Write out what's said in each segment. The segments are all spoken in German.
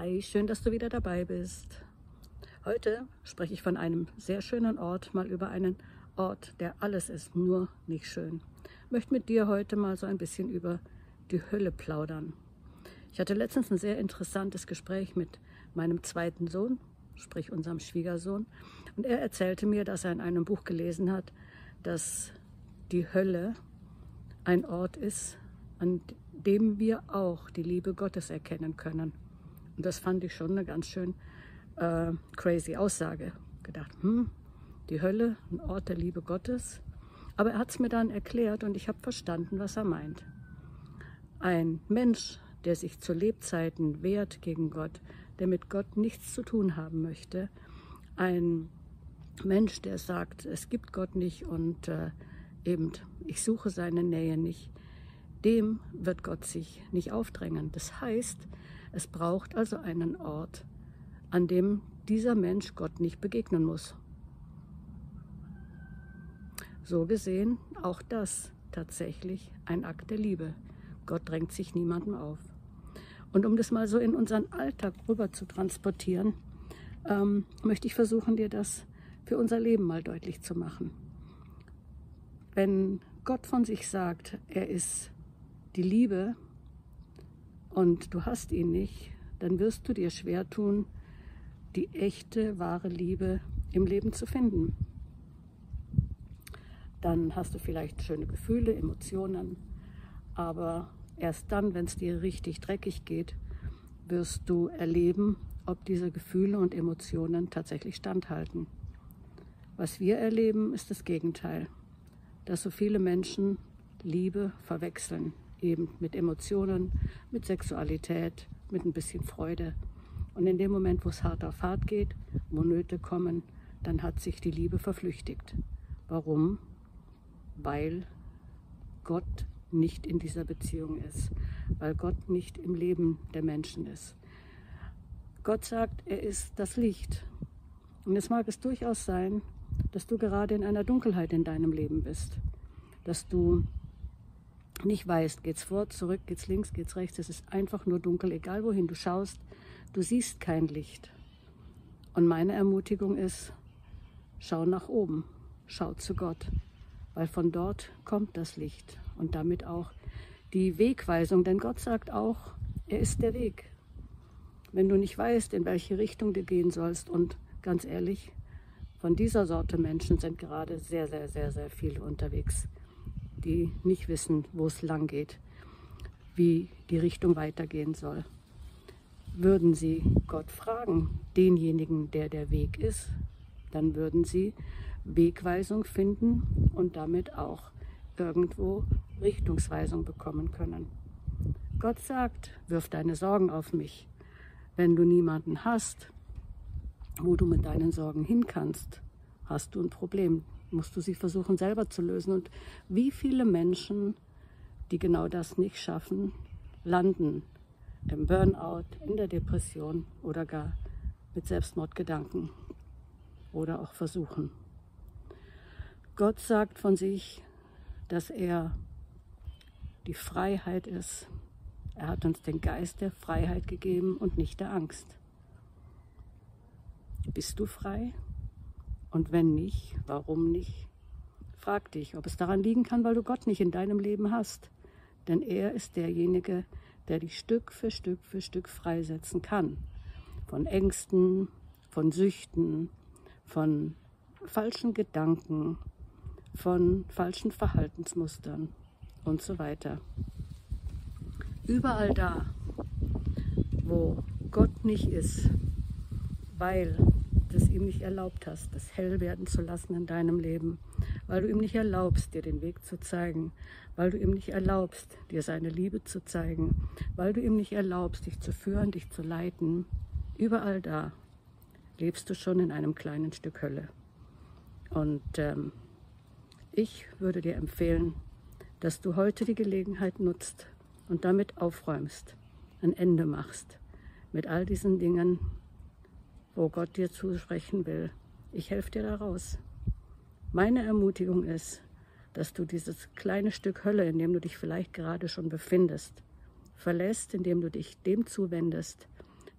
Hi, schön, dass du wieder dabei bist. Heute spreche ich von einem sehr schönen Ort, mal über einen Ort, der alles ist, nur nicht schön. Ich möchte mit dir heute mal so ein bisschen über die Hölle plaudern. Ich hatte letztens ein sehr interessantes Gespräch mit meinem zweiten Sohn, sprich unserem Schwiegersohn, und er erzählte mir, dass er in einem Buch gelesen hat, dass die Hölle ein Ort ist, an dem wir auch die Liebe Gottes erkennen können. Und das fand ich schon eine ganz schön äh, crazy Aussage. Gedacht, hm, die Hölle, ein Ort der Liebe Gottes. Aber er hat es mir dann erklärt und ich habe verstanden, was er meint. Ein Mensch, der sich zu Lebzeiten wehrt gegen Gott, der mit Gott nichts zu tun haben möchte, ein Mensch, der sagt, es gibt Gott nicht und äh, eben, ich suche seine Nähe nicht, dem wird Gott sich nicht aufdrängen. Das heißt, es braucht also einen Ort, an dem dieser Mensch Gott nicht begegnen muss. So gesehen auch das tatsächlich ein Akt der Liebe. Gott drängt sich niemandem auf. Und um das mal so in unseren Alltag rüber zu transportieren, ähm, möchte ich versuchen, dir das für unser Leben mal deutlich zu machen. Wenn Gott von sich sagt, er ist die Liebe und du hast ihn nicht, dann wirst du dir schwer tun, die echte, wahre Liebe im Leben zu finden. Dann hast du vielleicht schöne Gefühle, Emotionen, aber erst dann, wenn es dir richtig dreckig geht, wirst du erleben, ob diese Gefühle und Emotionen tatsächlich standhalten. Was wir erleben, ist das Gegenteil, dass so viele Menschen Liebe verwechseln, eben mit Emotionen, mit Sexualität, mit ein bisschen Freude. Und in dem Moment, wo es hart auf hart geht, wo Nöte kommen, dann hat sich die Liebe verflüchtigt. Warum? Weil Gott nicht in dieser Beziehung ist, weil Gott nicht im Leben der Menschen ist. Gott sagt, er ist das Licht. Und es mag es durchaus sein, dass du gerade in einer Dunkelheit in deinem Leben bist, dass du nicht weißt, geht's vor, zurück, geht's links, geht's rechts, es ist einfach nur dunkel, egal wohin du schaust, du siehst kein Licht. Und meine Ermutigung ist, schau nach oben, schau zu Gott, weil von dort kommt das Licht und damit auch die Wegweisung, denn Gott sagt auch, er ist der Weg. Wenn du nicht weißt, in welche Richtung du gehen sollst und ganz ehrlich, von dieser Sorte Menschen sind gerade sehr, sehr, sehr, sehr viele unterwegs, die nicht wissen, wo es lang geht, wie die Richtung weitergehen soll. Würden sie Gott fragen, denjenigen, der der Weg ist, dann würden sie Wegweisung finden und damit auch irgendwo Richtungsweisung bekommen können. Gott sagt, wirf deine Sorgen auf mich. Wenn du niemanden hast, wo du mit deinen Sorgen hin kannst, hast du ein Problem. Musst du sie versuchen selber zu lösen. Und wie viele Menschen, die genau das nicht schaffen, landen im Burnout, in der Depression oder gar mit Selbstmordgedanken oder auch versuchen. Gott sagt von sich, dass er die Freiheit ist. Er hat uns den Geist der Freiheit gegeben und nicht der Angst. Bist du frei? Und wenn nicht, warum nicht? Frag dich, ob es daran liegen kann, weil du Gott nicht in deinem Leben hast. Denn er ist derjenige, der dich Stück für Stück für Stück freisetzen kann. Von Ängsten, von Süchten, von falschen Gedanken, von falschen Verhaltensmustern und so weiter. Überall da, wo Gott nicht ist, weil es ihm nicht erlaubt hast, das hell werden zu lassen in deinem Leben, weil du ihm nicht erlaubst, dir den Weg zu zeigen, weil du ihm nicht erlaubst, dir seine Liebe zu zeigen, weil du ihm nicht erlaubst, dich zu führen, dich zu leiten. Überall da lebst du schon in einem kleinen Stück Hölle. Und ähm, ich würde dir empfehlen, dass du heute die Gelegenheit nutzt und damit aufräumst, ein Ende machst mit all diesen Dingen, wo Gott dir zusprechen will. Ich helfe dir daraus. Meine Ermutigung ist, dass du dieses kleine Stück Hölle, in dem du dich vielleicht gerade schon befindest, verlässt, indem du dich dem zuwendest,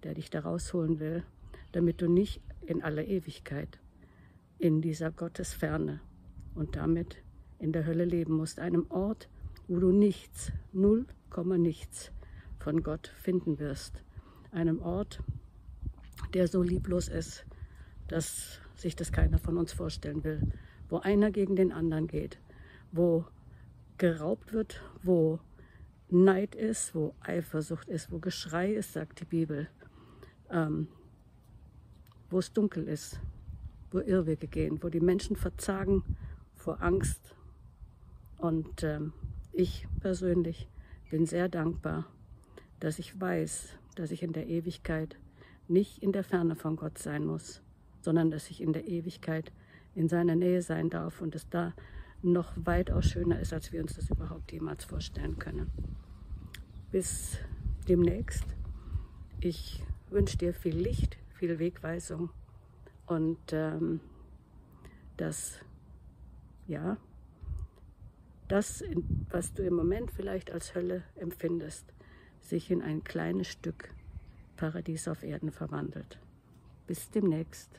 der dich da rausholen will, damit du nicht in aller Ewigkeit in dieser Gottesferne und damit in der Hölle leben musst, einem Ort, wo du nichts, null Komma nichts von Gott finden wirst, einem Ort, der so lieblos ist, dass sich das keiner von uns vorstellen will, wo einer gegen den anderen geht, wo geraubt wird, wo Neid ist, wo Eifersucht ist, wo Geschrei ist, sagt die Bibel, ähm, wo es dunkel ist, wo Irrwege gehen, wo die Menschen verzagen vor Angst. Und ähm, ich persönlich bin sehr dankbar, dass ich weiß, dass ich in der Ewigkeit nicht in der Ferne von Gott sein muss, sondern dass ich in der Ewigkeit in seiner Nähe sein darf und es da noch weitaus schöner ist, als wir uns das überhaupt jemals vorstellen können. Bis demnächst. Ich wünsche dir viel Licht, viel Wegweisung und ähm, dass, ja, das, was du im Moment vielleicht als Hölle empfindest, sich in ein kleines Stück Paradies auf Erden verwandelt. Bis demnächst.